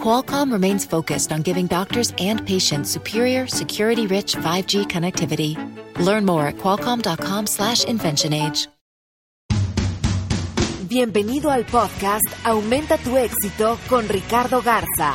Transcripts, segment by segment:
Qualcomm remains focused on giving doctors and patients superior, security-rich 5G connectivity. Learn more at qualcomm.com/inventionage. Bienvenido al podcast Aumenta tu éxito con Ricardo Garza,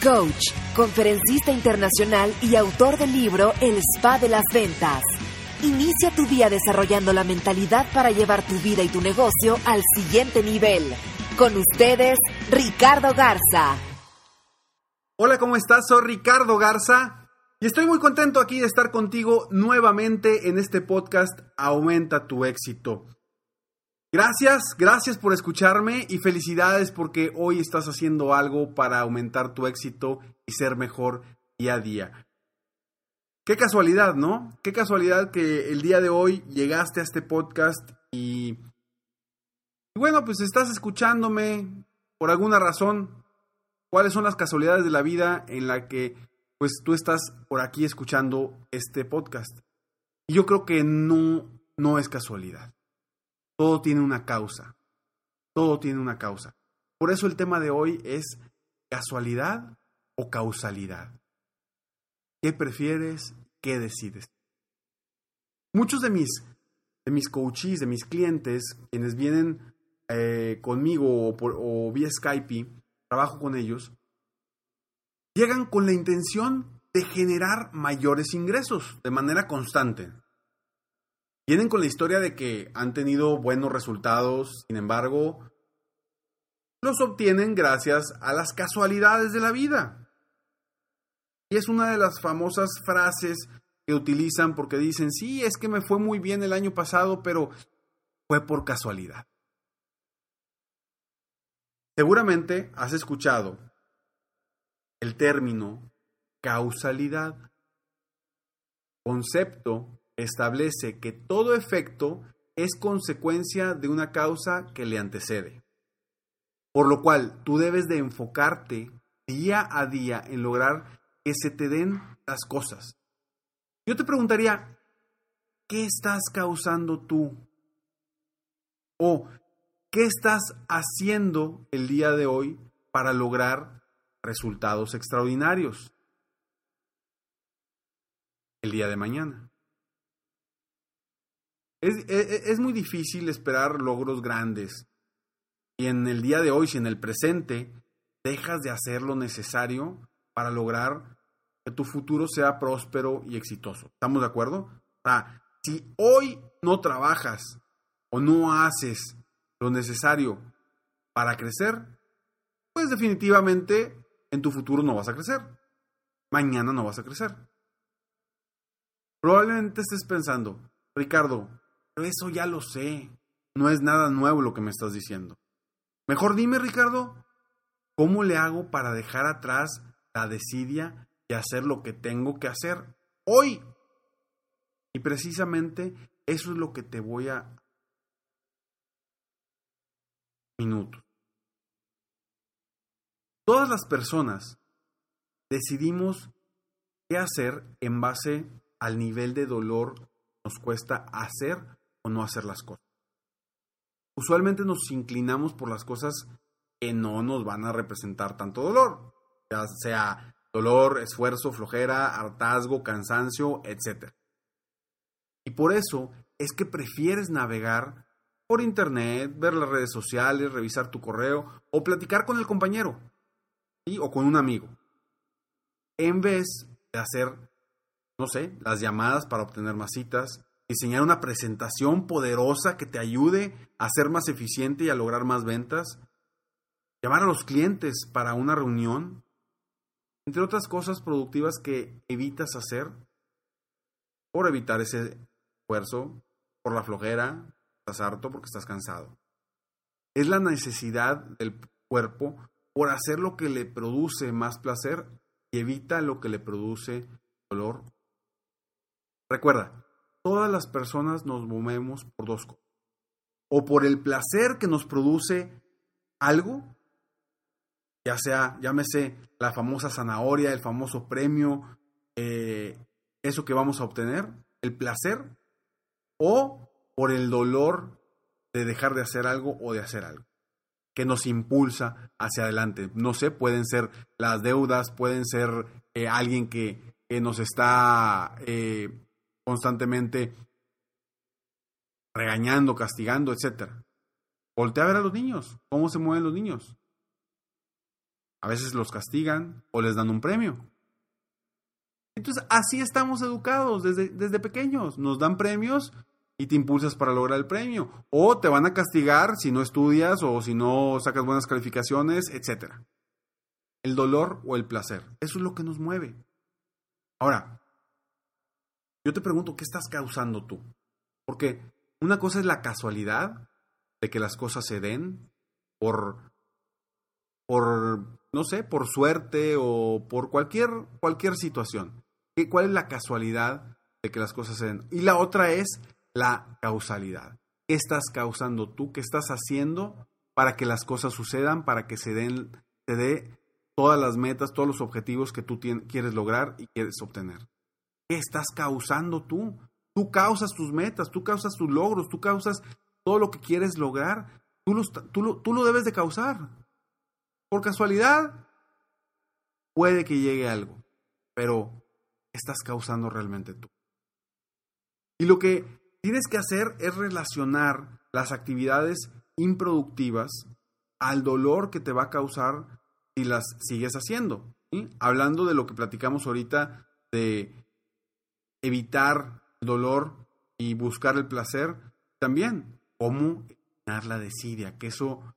coach, conferencista internacional y autor del libro El Spa de las Ventas. Inicia tu día desarrollando la mentalidad para llevar tu vida y tu negocio al siguiente nivel. Con ustedes, Ricardo Garza. Hola, ¿cómo estás? Soy Ricardo Garza y estoy muy contento aquí de estar contigo nuevamente en este podcast Aumenta tu éxito. Gracias, gracias por escucharme y felicidades porque hoy estás haciendo algo para aumentar tu éxito y ser mejor día a día. Qué casualidad, ¿no? Qué casualidad que el día de hoy llegaste a este podcast y, y bueno, pues estás escuchándome por alguna razón, cuáles son las casualidades de la vida en la que pues tú estás por aquí escuchando este podcast. Y yo creo que no, no es casualidad. Todo tiene una causa. Todo tiene una causa. Por eso el tema de hoy es casualidad o causalidad. ¿Qué prefieres? ¿Qué decides? Muchos de mis, de mis coaches, de mis clientes, quienes vienen eh, conmigo o, por, o vía Skype, trabajo con ellos, llegan con la intención de generar mayores ingresos de manera constante. Vienen con la historia de que han tenido buenos resultados, sin embargo, los obtienen gracias a las casualidades de la vida. Y es una de las famosas frases que utilizan porque dicen, sí, es que me fue muy bien el año pasado, pero fue por casualidad. Seguramente has escuchado el término causalidad. Concepto establece que todo efecto es consecuencia de una causa que le antecede. Por lo cual tú debes de enfocarte día a día en lograr que se te den las cosas. Yo te preguntaría, ¿qué estás causando tú? O ¿Qué estás haciendo el día de hoy para lograr resultados extraordinarios el día de mañana? Es, es, es, muy difícil esperar logros grandes. Y en el día de hoy, si en el presente dejas de hacer lo necesario para lograr que tu futuro sea próspero y exitoso. ¿Estamos de acuerdo? Si hoy no trabajas o no haces lo necesario para crecer, pues definitivamente en tu futuro no vas a crecer. Mañana no vas a crecer. Probablemente estés pensando, Ricardo, pero eso ya lo sé. No es nada nuevo lo que me estás diciendo. Mejor dime, Ricardo, ¿cómo le hago para dejar atrás la desidia y hacer lo que tengo que hacer hoy? Y precisamente eso es lo que te voy a minutos. Todas las personas decidimos qué hacer en base al nivel de dolor que nos cuesta hacer o no hacer las cosas. Usualmente nos inclinamos por las cosas que no nos van a representar tanto dolor, ya sea dolor, esfuerzo, flojera, hartazgo, cansancio, etc. Y por eso es que prefieres navegar por internet, ver las redes sociales, revisar tu correo o platicar con el compañero o con un amigo. En vez de hacer, no sé, las llamadas para obtener más citas, diseñar una presentación poderosa que te ayude a ser más eficiente y a lograr más ventas, llamar a los clientes para una reunión, entre otras cosas productivas que evitas hacer por evitar ese esfuerzo, por la flojera, harto, porque estás cansado. Es la necesidad del cuerpo por hacer lo que le produce más placer y evita lo que le produce dolor. Recuerda, todas las personas nos movemos por dos cosas. o por el placer que nos produce algo, ya sea, llámese la famosa zanahoria, el famoso premio, eh, eso que vamos a obtener, el placer, o por el dolor de dejar de hacer algo o de hacer algo que nos impulsa hacia adelante. No sé, pueden ser las deudas, pueden ser eh, alguien que, nos está eh, constantemente regañando, castigando, etc. Voltea a ver a los niños, cómo se mueven los niños. A veces los castigan o les dan un premio. Entonces, así estamos educados desde, desde pequeños. Nos dan premios y te impulsas para lograr el premio. O te van a castigar si no estudias o si no sacas buenas calificaciones, etc. El dolor o el placer. Eso es lo que nos mueve. Ahora, yo te pregunto, ¿qué estás causando tú? Porque una cosa es la casualidad de que las cosas se den por, por no sé, por suerte o por cualquier, cualquier situación. ¿Cuál es la casualidad de que las cosas se den? Y la otra es la causalidad. ¿Qué estás causando tú? ¿Qué estás haciendo para que las cosas sucedan, para que se den, dé todas las metas, todos los objetivos que tú quieres lograr y quieres obtener? ¿Qué estás causando tú? Tú causas tus metas, tú causas tus logros, tú causas todo lo que quieres lograr. Tú tú tú lo debes de causar. Por casualidad, puede que llegue algo, pero estás causando realmente tú. Y lo que tienes que hacer es relacionar las actividades improductivas al dolor que te va a causar si las sigues haciendo. Hablando de lo que platicamos ahorita de evitar el dolor y buscar el placer, también cómo eliminar la desidia, que eso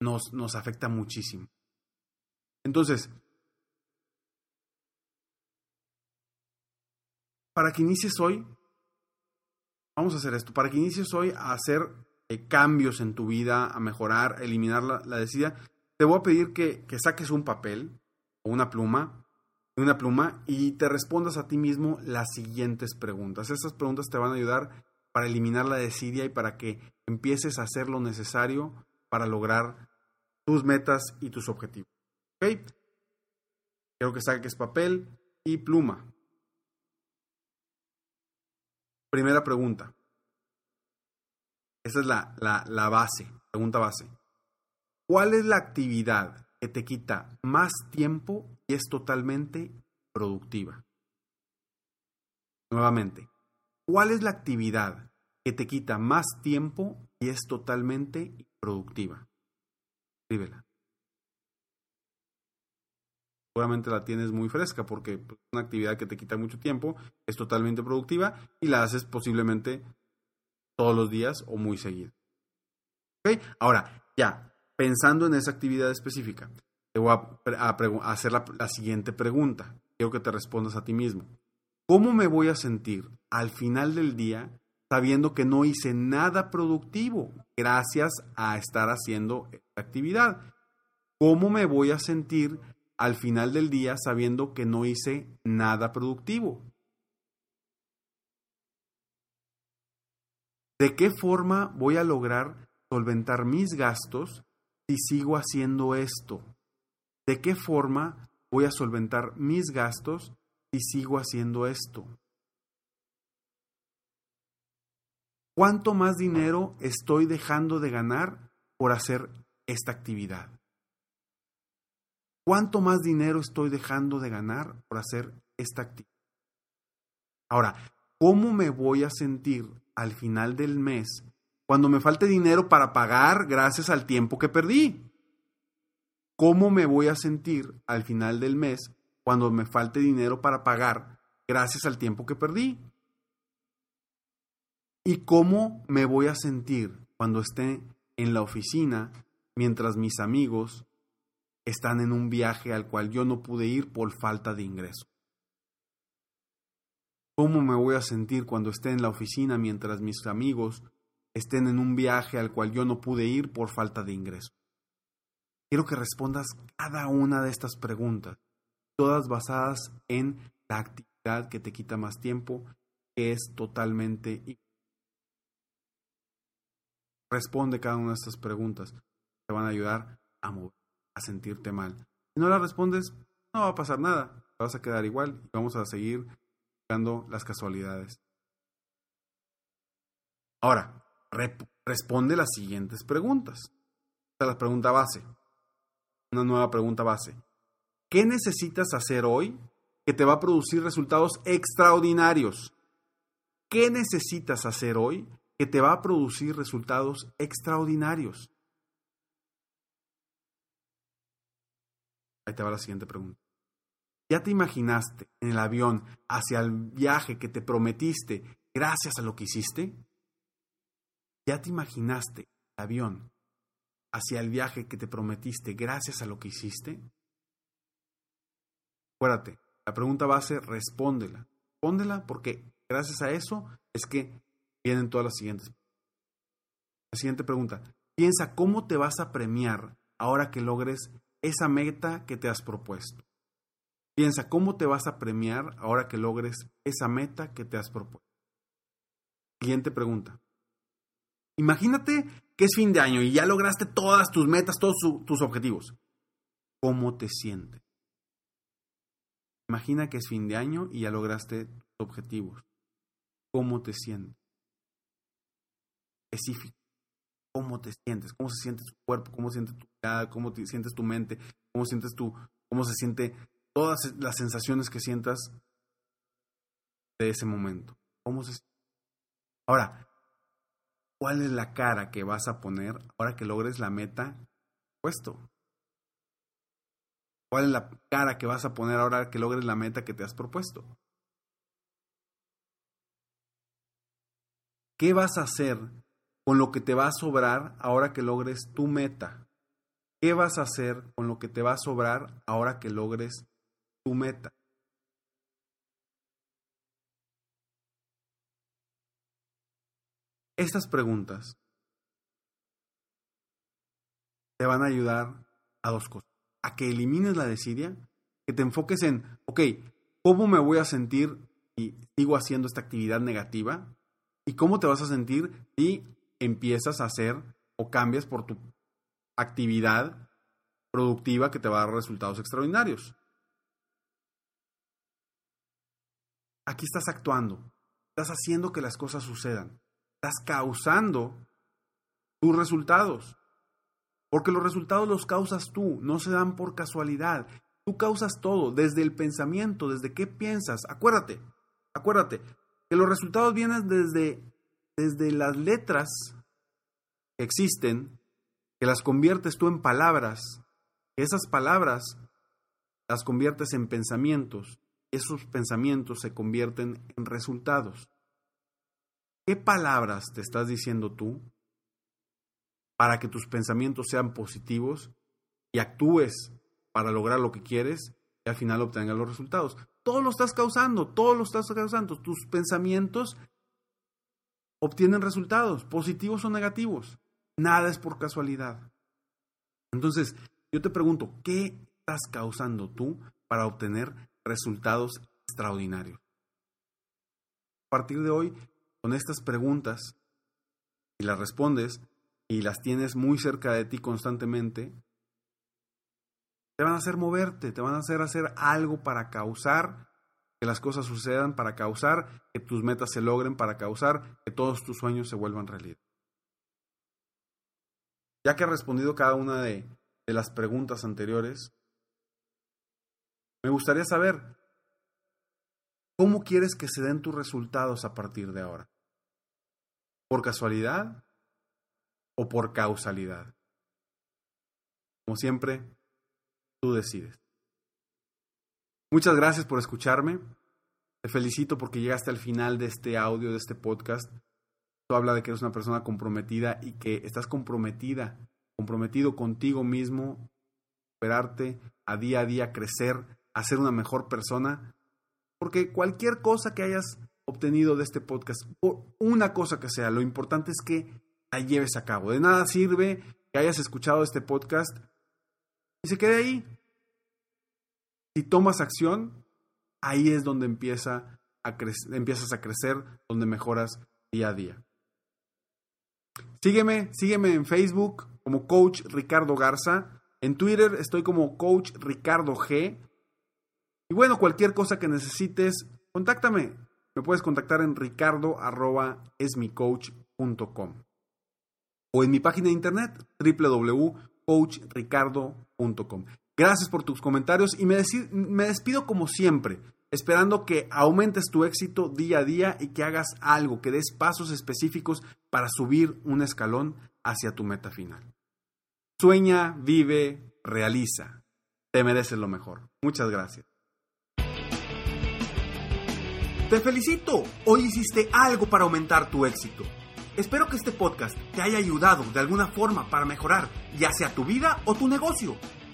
nos, nos afecta muchísimo. Entonces, para que inicies hoy, vamos a hacer esto, para que inicies hoy a hacer eh, cambios en tu vida, a mejorar, a eliminar la, desidia, te voy a pedir que, que saques un papel o una pluma, una pluma y te respondas a ti mismo las siguientes preguntas. Estas preguntas te van a ayudar para eliminar la desidia y para que empieces a hacer lo necesario para lograr tus metas y tus objetivos. ¿Ok? Quiero que saques papel y pluma. Primera pregunta. Esa es la, la, base, pregunta base. ¿Cuál es la actividad que te quita más tiempo y es totalmente productiva? Nuevamente, ¿cuál es la actividad que te quita más tiempo y es totalmente productiva? Escríbela seguramente la tienes muy fresca porque es pues, una actividad que te quita mucho tiempo, es totalmente productiva y la haces posiblemente todos los días o muy seguido. Ahora, ya, pensando en esa actividad específica, te voy a, hacer la, la siguiente pregunta. Quiero que te respondas a ti mismo. ¿Cómo me voy a sentir al final del día sabiendo que no hice nada productivo gracias a estar haciendo esta actividad? ¿Cómo me voy a sentir al final del día sabiendo que no hice nada productivo. ¿De qué forma voy a lograr solventar mis gastos si sigo haciendo esto? ¿De qué forma voy a solventar mis gastos si sigo haciendo esto? ¿Cuánto más dinero estoy dejando de ganar por hacer esta actividad? ¿Cuánto más dinero estoy dejando de ganar por hacer esta actividad? Ahora, ¿cómo me voy a sentir al final del mes cuando me falte dinero para pagar gracias al tiempo que perdí? ¿Cómo me voy a sentir al final del mes cuando me falte dinero para pagar gracias al tiempo que perdí? ¿Y cómo me voy a sentir cuando esté en la oficina mientras mis amigos están en un viaje al cual yo no pude ir por falta de ingreso. ¿Cómo me voy a sentir cuando esté en la oficina mientras mis amigos estén en un viaje al cual yo no pude ir por falta de ingreso? Quiero que respondas cada una de estas preguntas, todas basadas en la actividad que te quita más tiempo, que es totalmente Responde cada una de estas preguntas. Te van a ayudar a mover, a sentirte mal. Si no las respondes, no va a pasar nada. Te vas a quedar igual y vamos a seguir buscando las casualidades. Ahora, responde las siguientes preguntas. Esta es la pregunta base. Una nueva pregunta base. ¿Qué necesitas hacer hoy que te va a producir resultados extraordinarios? ¿Qué necesitas hacer hoy que te va a producir resultados extraordinarios? Ahí te va la siguiente pregunta. ¿Ya te imaginaste en el avión hacia el viaje que te prometiste gracias a lo que hiciste? ¿Ya te imaginaste el avión hacia el viaje que te prometiste gracias a lo que hiciste? Acuérdate, la pregunta base, respóndela. Respóndela porque gracias a eso es que vienen todas las siguientes. La siguiente pregunta, piensa cómo te vas a premiar ahora que logres esa meta que te has propuesto. Piensa cómo te vas a premiar ahora que logres esa meta que te has propuesto. Siguiente pregunta. Imagínate que es fin de año y ya lograste todas tus metas, todos tus objetivos. ¿Cómo te sientes? Imagina que es fin de año y ya lograste tus objetivos. ¿Cómo te sientes? Específico. ¿Cómo te sientes? ¿Cómo se siente tu cuerpo? ¿Cómo siente tu mirada? ¿Cómo te sientes tu mente? ¿Cómo sientes tu, cómo se siente todas las sensaciones que sientas de ese momento? ¿Cómo se Ahora, ¿cuál es la cara que vas a poner ahora que logres la meta puesto? ¿Cuál es la cara que vas a poner ahora que logres la meta que te has propuesto? ¿Qué vas a hacer con lo que te va a sobrar ahora que logres tu meta? ¿Qué vas a hacer con lo que te va a sobrar ahora que logres tu meta? Estas preguntas te van a ayudar a dos cosas a que elimines la desidia, que te enfoques en, ok, ¿cómo me voy a sentir si sigo haciendo esta actividad negativa? ¿Y cómo te vas a sentir si empiezas a hacer o cambias por tu actividad productiva que te va a dar resultados extraordinarios? Aquí estás actuando, estás haciendo que las cosas sucedan, estás causando tus resultados. Porque los resultados los causas tú, no se dan por casualidad. Tú causas todo, desde el pensamiento, desde qué piensas. Acuérdate, acuérdate, que los resultados vienen desde, desde las letras que existen, que las conviertes tú en palabras, esas palabras las conviertes en pensamientos, esos pensamientos se convierten en resultados. ¿Qué palabras te estás diciendo tú? para que tus pensamientos sean positivos y actúes para lograr lo que quieres y al final obtengas los resultados. Todo lo estás causando, todo lo estás causando. Tus pensamientos obtienen resultados, positivos o negativos. Nada es por casualidad. Entonces, yo te pregunto, ¿qué estás causando tú para obtener resultados extraordinarios? A partir de hoy, con estas preguntas, y las respondes, y las tienes muy cerca de ti constantemente, te van a hacer moverte, te van a hacer hacer algo para causar que las cosas sucedan, para causar que tus metas se logren, para causar que todos tus sueños se vuelvan realidad. Ya que has respondido cada una de, de las preguntas anteriores, me gustaría saber cómo quieres que se den tus resultados a partir de ahora. ¿Por casualidad? o por causalidad. Como siempre, tú decides. Muchas gracias por escucharme. Te felicito porque llegaste al final de este audio, de este podcast. Tú habla de que eres una persona comprometida y que estás comprometida, comprometido contigo mismo, esperarte a día a día crecer, a ser una mejor persona. Porque cualquier cosa que hayas obtenido de este podcast, o una cosa que sea, lo importante es que la lleves a cabo. De nada sirve que hayas escuchado este podcast y se quede ahí. Si tomas acción, ahí es donde empieza a empiezas a crecer, donde mejoras día a día. Sígueme, sígueme en Facebook como Coach Ricardo Garza. En Twitter estoy como Coach Ricardo G. Y bueno, cualquier cosa que necesites, contáctame. Me puedes contactar en ricardo.esmicoach.com o en mi página de internet www.coachricardo.com. Gracias por tus comentarios y me, me despido como siempre, esperando que aumentes tu éxito día a día y que hagas algo, que des pasos específicos para subir un escalón hacia tu meta final. Sueña, vive, realiza. Te mereces lo mejor. Muchas gracias. Te felicito. Hoy hiciste algo para aumentar tu éxito. Espero que este podcast te haya ayudado de alguna forma para mejorar ya sea tu vida o tu negocio.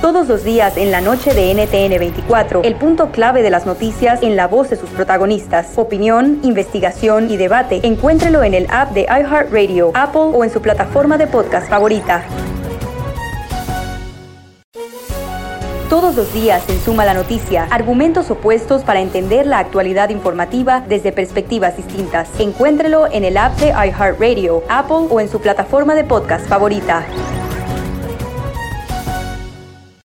Todos los días en la noche de NTN 24, el punto clave de las noticias en la voz de sus protagonistas. Opinión, investigación y debate. Encuéntrelo en el app de iHeartRadio, Apple o en su plataforma de podcast favorita. Todos los días en Suma la Noticia, argumentos opuestos para entender la actualidad informativa desde perspectivas distintas. Encuéntrelo en el app de iHeartRadio, Apple o en su plataforma de podcast favorita.